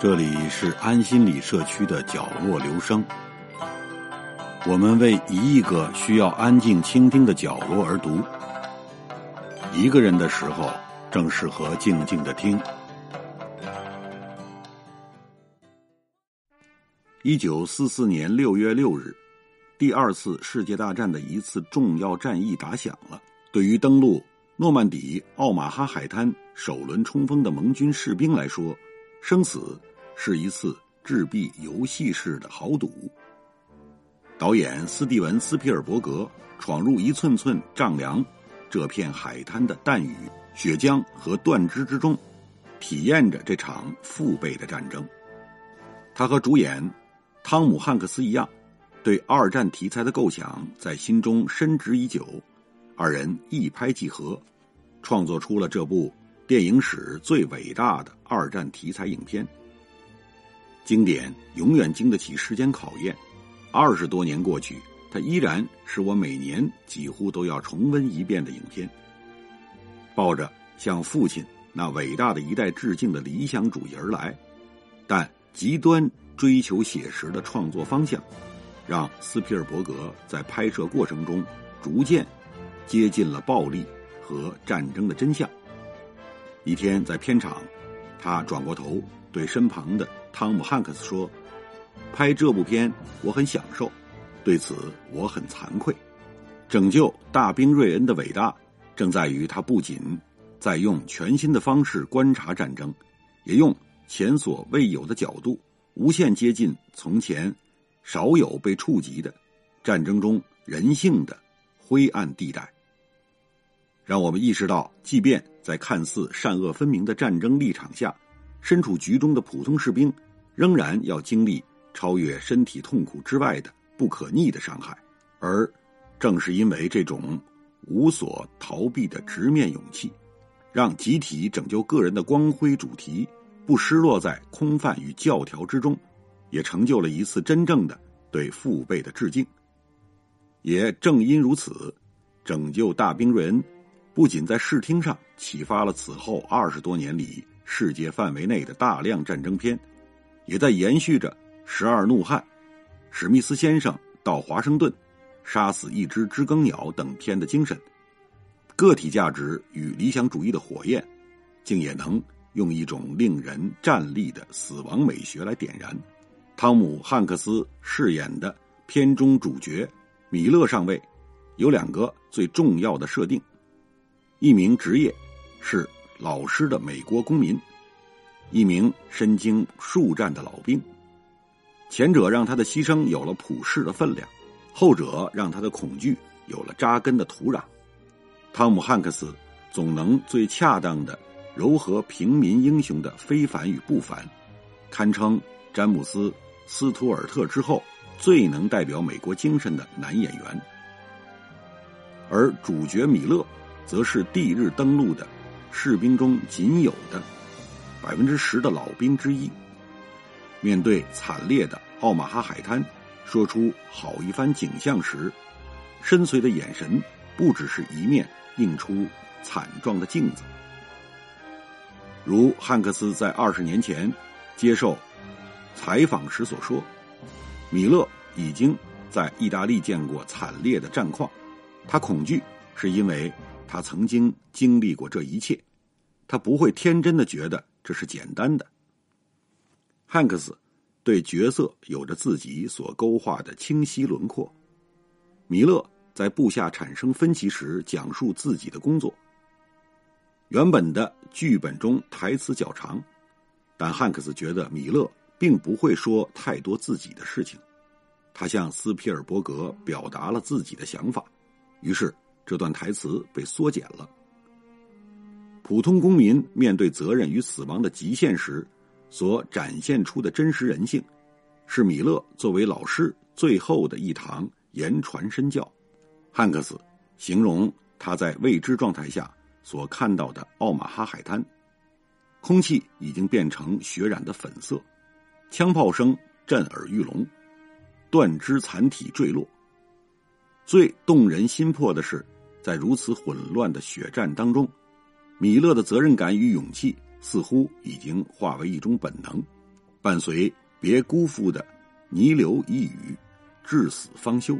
这里是安心里社区的角落留声，我们为一亿个需要安静倾听的角落而读。一个人的时候，正适合静静的听。一九四四年六月六日，第二次世界大战的一次重要战役打响了。对于登陆诺曼底奥马哈海滩首轮冲锋的盟军士兵来说，生死。是一次掷币游戏式的豪赌。导演斯蒂文·斯皮尔伯格闯入一寸寸丈量这片海滩的弹雨、血浆和断肢之中，体验着这场父辈的战争。他和主演汤姆·汉克斯一样，对二战题材的构想在心中深植已久。二人一拍即合，创作出了这部电影史最伟大的二战题材影片。经典永远经得起时间考验，二十多年过去，它依然是我每年几乎都要重温一遍的影片。抱着向父亲那伟大的一代致敬的理想主义而来，但极端追求写实的创作方向，让斯皮尔伯格在拍摄过程中逐渐接近了暴力和战争的真相。一天在片场，他转过头对身旁的。汤姆·汉克斯说：“拍这部片我很享受，对此我很惭愧。拯救大兵瑞恩的伟大，正在于他不仅在用全新的方式观察战争，也用前所未有的角度，无限接近从前少有被触及的战争中人性的灰暗地带，让我们意识到，即便在看似善恶分明的战争立场下。”身处局中的普通士兵，仍然要经历超越身体痛苦之外的不可逆的伤害，而正是因为这种无所逃避的直面勇气，让集体拯救个人的光辉主题不失落在空泛与教条之中，也成就了一次真正的对父辈的致敬。也正因如此，拯救大兵瑞恩不仅在视听上启发了此后二十多年里。世界范围内的大量战争片，也在延续着《十二怒汉》《史密斯先生到华盛顿》《杀死一只知更鸟》等片的精神。个体价值与理想主义的火焰，竟也能用一种令人站立的死亡美学来点燃。汤姆·汉克斯饰演的片中主角米勒上尉，有两个最重要的设定：一名职业是。老师的美国公民，一名身经数战的老兵。前者让他的牺牲有了普世的分量，后者让他的恐惧有了扎根的土壤。汤姆·汉克斯总能最恰当的柔和平民英雄的非凡与不凡，堪称詹姆斯·斯图尔特之后最能代表美国精神的男演员。而主角米勒，则是第日登陆的。士兵中仅有的百分之十的老兵之一，面对惨烈的奥马哈海滩，说出好一番景象时，深邃的眼神不只是一面映出惨状的镜子。如汉克斯在二十年前接受采访时所说，米勒已经在意大利见过惨烈的战况，他恐惧是因为。他曾经经历过这一切，他不会天真的觉得这是简单的。汉克斯对角色有着自己所勾画的清晰轮廓。米勒在部下产生分歧时讲述自己的工作。原本的剧本中台词较长，但汉克斯觉得米勒并不会说太多自己的事情。他向斯皮尔伯格表达了自己的想法，于是。这段台词被缩减了。普通公民面对责任与死亡的极限时，所展现出的真实人性，是米勒作为老师最后的一堂言传身教。汉克斯形容他在未知状态下所看到的奥马哈海滩，空气已经变成血染的粉色，枪炮声震耳欲聋，断肢残体坠落。最动人心魄的是。在如此混乱的血战当中，米勒的责任感与勇气似乎已经化为一种本能。伴随“别辜负”的泥流一语，至死方休。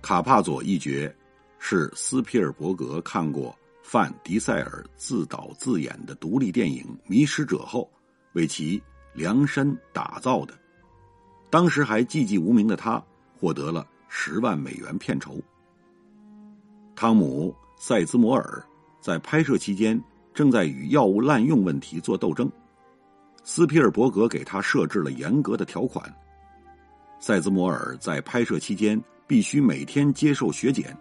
卡帕佐一角是斯皮尔伯格看过范迪塞尔自导自演的独立电影《迷失者》后为其量身打造的。当时还寂寂无名的他，获得了十万美元片酬。汤姆·塞兹摩尔在拍摄期间正在与药物滥用问题做斗争，斯皮尔伯格给他设置了严格的条款。塞兹摩尔在拍摄期间必须每天接受血检，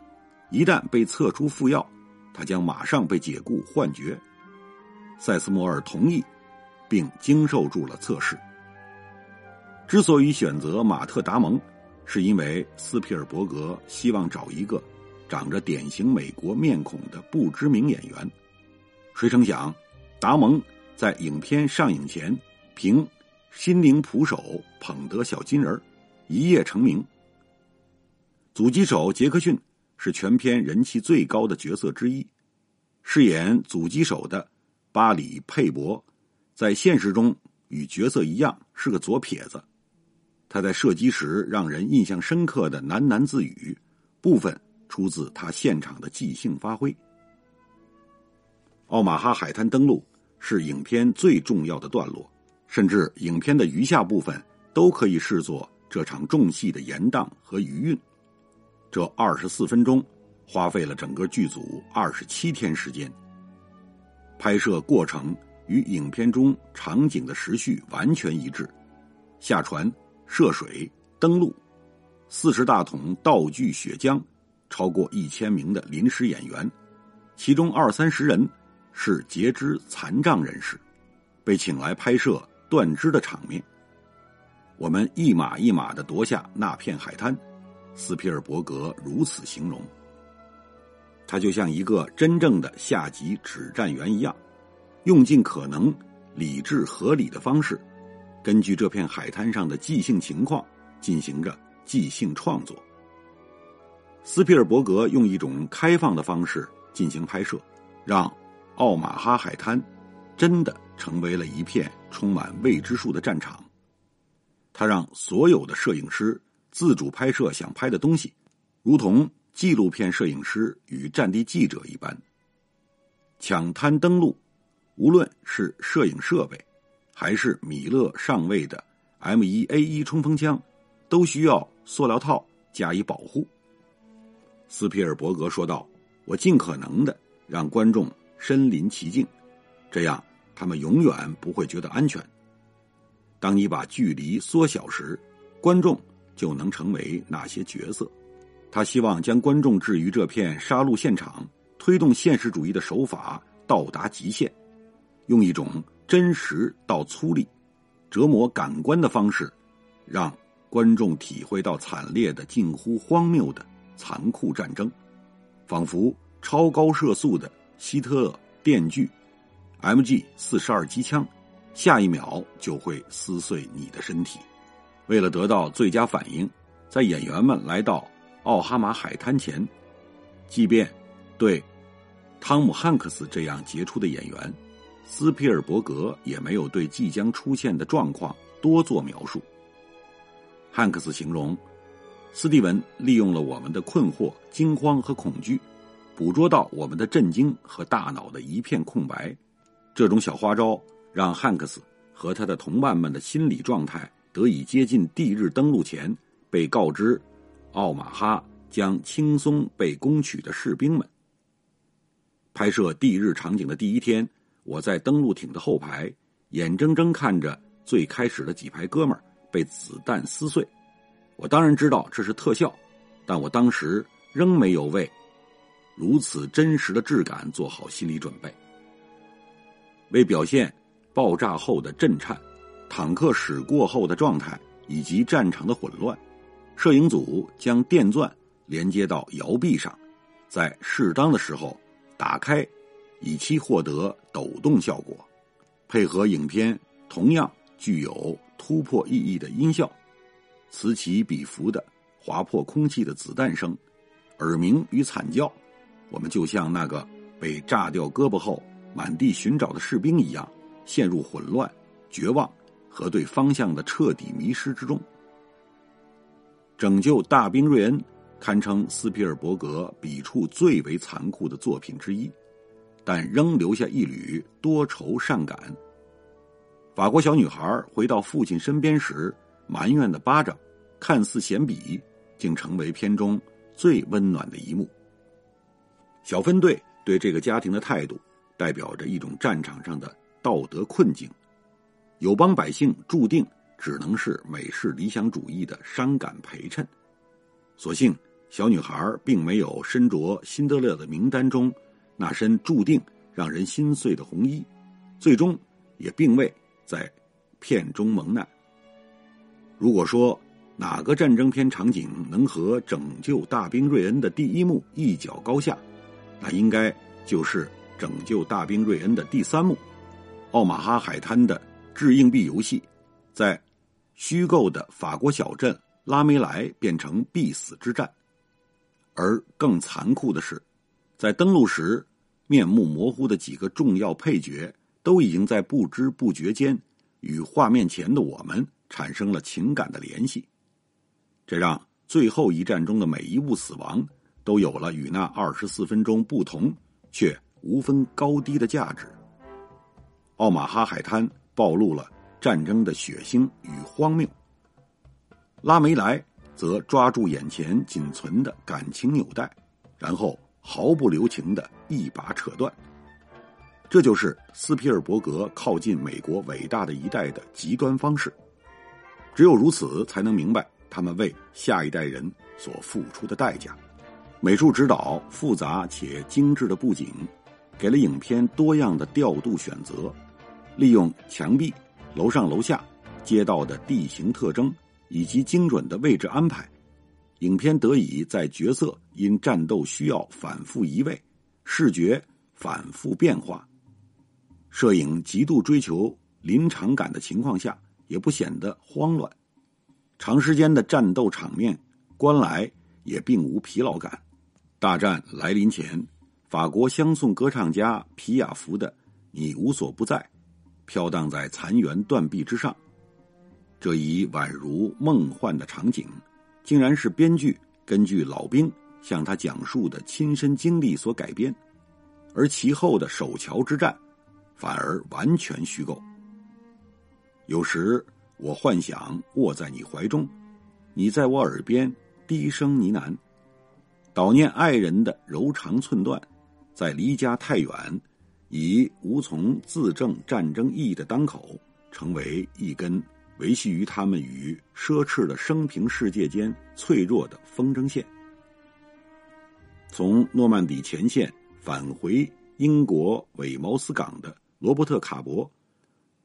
一旦被测出服药，他将马上被解雇换角。塞斯摩尔同意，并经受住了测试。之所以选择马特·达蒙，是因为斯皮尔伯格希望找一个。长着典型美国面孔的不知名演员，谁成想，达蒙在影片上映前凭《心灵捕手》捧得小金人一夜成名。阻击手杰克逊是全片人气最高的角色之一，饰演阻击手的巴里佩伯，在现实中与角色一样是个左撇子。他在射击时让人印象深刻的喃喃自语部分。出自他现场的即兴发挥。奥马哈海滩登陆是影片最重要的段落，甚至影片的余下部分都可以视作这场重戏的延宕和余韵。这二十四分钟花费了整个剧组二十七天时间。拍摄过程与影片中场景的时序完全一致：下船、涉水、登陆，四十大桶道具血浆。超过一千名的临时演员，其中二三十人是截肢残障人士，被请来拍摄断肢的场面。我们一码一码的夺下那片海滩，斯皮尔伯格如此形容。他就像一个真正的下级指战员一样，用尽可能理智合理的方式，根据这片海滩上的即兴情况进行着即兴创作。斯皮尔伯格用一种开放的方式进行拍摄，让奥马哈海滩真的成为了一片充满未知数的战场。他让所有的摄影师自主拍摄想拍的东西，如同纪录片摄影师与战地记者一般。抢滩登陆，无论是摄影设备，还是米勒上尉的 M 一 A 一冲锋枪，都需要塑料套加以保护。斯皮尔伯格说道：“我尽可能的让观众身临其境，这样他们永远不会觉得安全。当你把距离缩小时，观众就能成为那些角色。他希望将观众置于这片杀戮现场，推动现实主义的手法到达极限，用一种真实到粗粝、折磨感官的方式，让观众体会到惨烈的、近乎荒谬的。”残酷战争，仿佛超高射速的希特勒电锯，MG 四十二机枪，下一秒就会撕碎你的身体。为了得到最佳反应，在演员们来到奥哈马海滩前，即便对汤姆汉克斯这样杰出的演员，斯皮尔伯格也没有对即将出现的状况多做描述。汉克斯形容。斯蒂文利用了我们的困惑、惊慌和恐惧，捕捉到我们的震惊和大脑的一片空白。这种小花招让汉克斯和他的同伴们的心理状态得以接近地日登陆前被告知奥马哈将轻松被攻取的士兵们。拍摄地日场景的第一天，我在登陆艇的后排，眼睁睁看着最开始的几排哥们儿被子弹撕碎。我当然知道这是特效，但我当时仍没有为如此真实的质感做好心理准备。为表现爆炸后的震颤、坦克驶过后的状态以及战场的混乱，摄影组将电钻连接到摇臂上，在适当的时候打开，以期获得抖动效果，配合影片同样具有突破意义的音效。此起彼伏的划破空气的子弹声、耳鸣与惨叫，我们就像那个被炸掉胳膊后满地寻找的士兵一样，陷入混乱、绝望和对方向的彻底迷失之中。拯救大兵瑞恩堪称斯皮尔伯格笔触最为残酷的作品之一，但仍留下一缕多愁善感。法国小女孩回到父亲身边时埋怨的巴掌，看似闲笔，竟成为片中最温暖的一幕。小分队对这个家庭的态度，代表着一种战场上的道德困境。友邦百姓注定只能是美式理想主义的伤感陪衬。所幸，小女孩并没有身着辛德勒的名单中那身注定让人心碎的红衣，最终也并未在片中蒙难。如果说哪个战争片场景能和《拯救大兵瑞恩》的第一幕一较高下，那应该就是《拯救大兵瑞恩》的第三幕——奥马哈海滩的。掷硬币游戏，在虚构的法国小镇拉梅莱变成必死之战，而更残酷的是，在登陆时面目模糊的几个重要配角，都已经在不知不觉间与画面前的我们产生了情感的联系，这让最后一战中的每一物死亡都有了与那二十四分钟不同却无分高低的价值。奥马哈海滩。暴露了战争的血腥与荒谬。拉梅莱则抓住眼前仅存的感情纽带，然后毫不留情的一把扯断。这就是斯皮尔伯格靠近美国伟大的一代的极端方式。只有如此，才能明白他们为下一代人所付出的代价。美术指导复杂且精致的布景，给了影片多样的调度选择。利用墙壁、楼上楼下、街道的地形特征以及精准的位置安排，影片得以在角色因战斗需要反复移位、视觉反复变化、摄影极度追求临场感的情况下，也不显得慌乱。长时间的战斗场面观来也并无疲劳感。大战来临前，法国相送歌唱家皮亚福的《你无所不在》。飘荡在残垣断壁之上，这一宛如梦幻的场景，竟然是编剧根据老兵向他讲述的亲身经历所改编，而其后的守桥之战，反而完全虚构。有时我幻想卧在你怀中，你在我耳边低声呢喃，悼念爱人的柔肠寸断，在离家太远。以无从自证战争意义的当口，成为一根维系于他们与奢侈的生平世界间脆弱的风筝线。从诺曼底前线返回英国韦茅斯港的罗伯特·卡伯，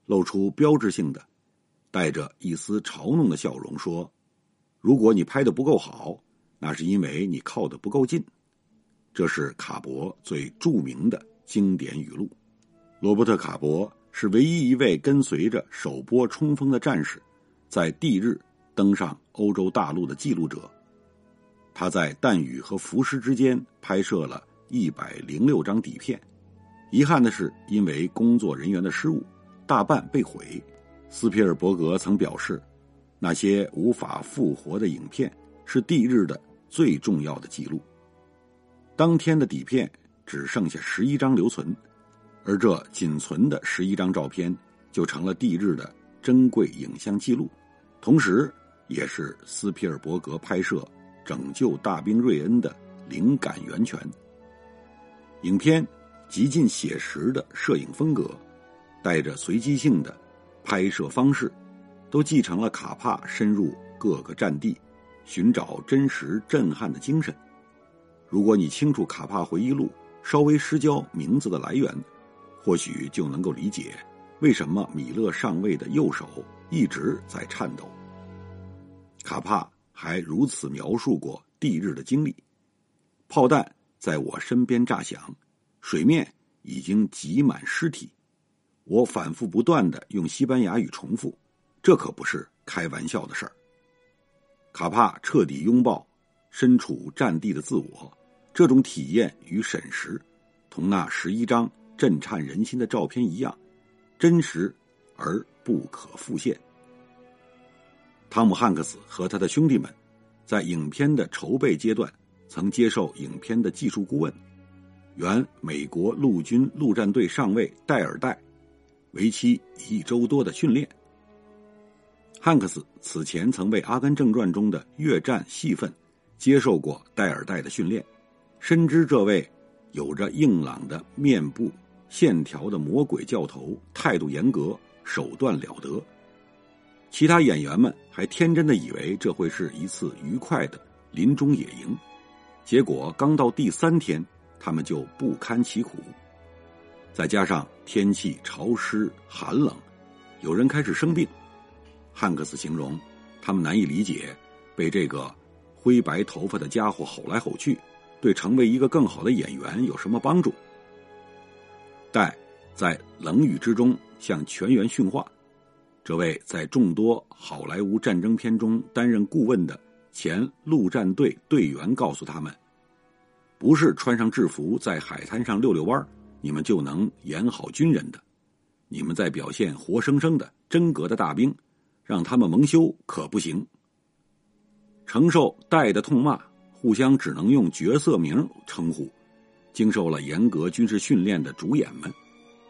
露出标志性的、带着一丝嘲弄的笑容，说：“如果你拍的不够好，那是因为你靠的不够近。”这是卡伯最著名的。经典语录：罗伯特·卡伯是唯一一位跟随着首波冲锋的战士，在地日登上欧洲大陆的记录者。他在弹雨和浮尸之间拍摄了一百零六张底片。遗憾的是，因为工作人员的失误，大半被毁。斯皮尔伯格曾表示，那些无法复活的影片是地日的最重要的记录。当天的底片。只剩下十一张留存，而这仅存的十一张照片就成了地日的珍贵影像记录，同时也是斯皮尔伯格拍摄《拯救大兵瑞恩》的灵感源泉。影片极尽写实的摄影风格，带着随机性的拍摄方式，都继承了卡帕深入各个战地寻找真实震撼的精神。如果你清楚卡帕回忆录。稍微失焦名字的来源，或许就能够理解为什么米勒上尉的右手一直在颤抖。卡帕还如此描述过地日的经历：炮弹在我身边炸响，水面已经挤满尸体。我反复不断的用西班牙语重复，这可不是开玩笑的事儿。卡帕彻底拥抱身处战地的自我。这种体验与审视，同那十一张震颤人心的照片一样，真实而不可复现。汤姆·汉克斯和他的兄弟们，在影片的筹备阶段，曾接受影片的技术顾问，原美国陆军陆战队上尉戴尔戴，为期一周多的训练。汉克斯此前曾为《阿甘正传》中的越战戏份，接受过戴尔戴的训练，深知这位有着硬朗的面部线条的魔鬼教头态度严格，手段了得。其他演员们还天真的以为这会是一次愉快的林中野营，结果刚到第三天，他们就不堪其苦。再加上天气潮湿寒冷，有人开始生病。汉克斯形容，他们难以理解，被这个灰白头发的家伙吼来吼去，对成为一个更好的演员有什么帮助？戴在冷雨之中向全员训话。这位在众多好莱坞战争片中担任顾问的前陆战队队员告诉他们：“不是穿上制服在海滩上溜溜弯儿你们就能演好军人的。你们在表现活生生的真格的大兵。”让他们蒙羞可不行。承受戴的痛骂，互相只能用角色名称呼。经受了严格军事训练的主演们，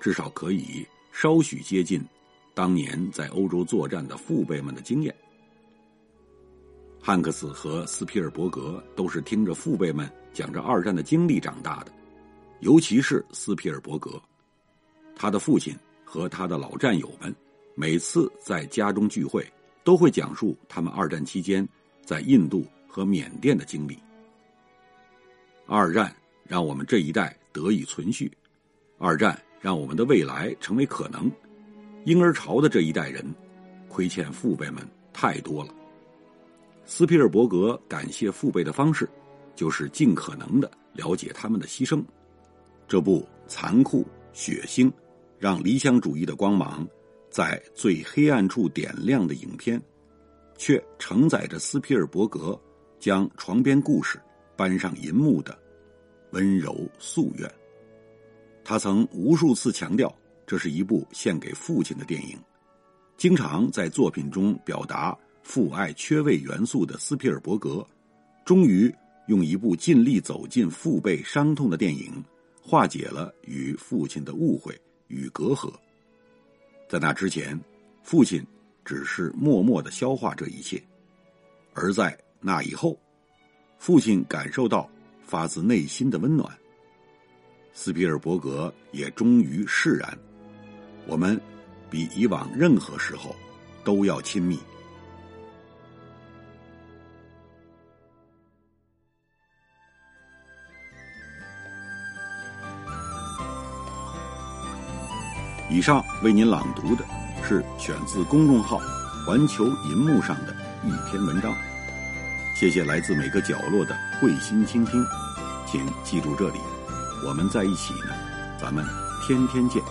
至少可以稍许接近当年在欧洲作战的父辈们的经验。汉克斯和斯皮尔伯格都是听着父辈们讲着二战的经历长大的，尤其是斯皮尔伯格，他的父亲和他的老战友们。每次在家中聚会，都会讲述他们二战期间在印度和缅甸的经历。二战让我们这一代得以存续，二战让我们的未来成为可能。婴儿潮的这一代人，亏欠父辈们太多了。斯皮尔伯格感谢父辈的方式，就是尽可能的了解他们的牺牲。这部残酷血腥，让理想主义的光芒。在最黑暗处点亮的影片，却承载着斯皮尔伯格将床边故事搬上银幕的温柔夙愿。他曾无数次强调，这是一部献给父亲的电影。经常在作品中表达父爱缺位元素的斯皮尔伯格，终于用一部尽力走进父辈伤痛的电影，化解了与父亲的误会与隔阂。在那之前，父亲只是默默的消化这一切；而在那以后，父亲感受到发自内心的温暖。斯皮尔伯格也终于释然，我们比以往任何时候都要亲密。以上为您朗读的是选自公众号“环球银幕”上的一篇文章。谢谢来自每个角落的慧心倾听，请记住这里，我们在一起呢，咱们天天见。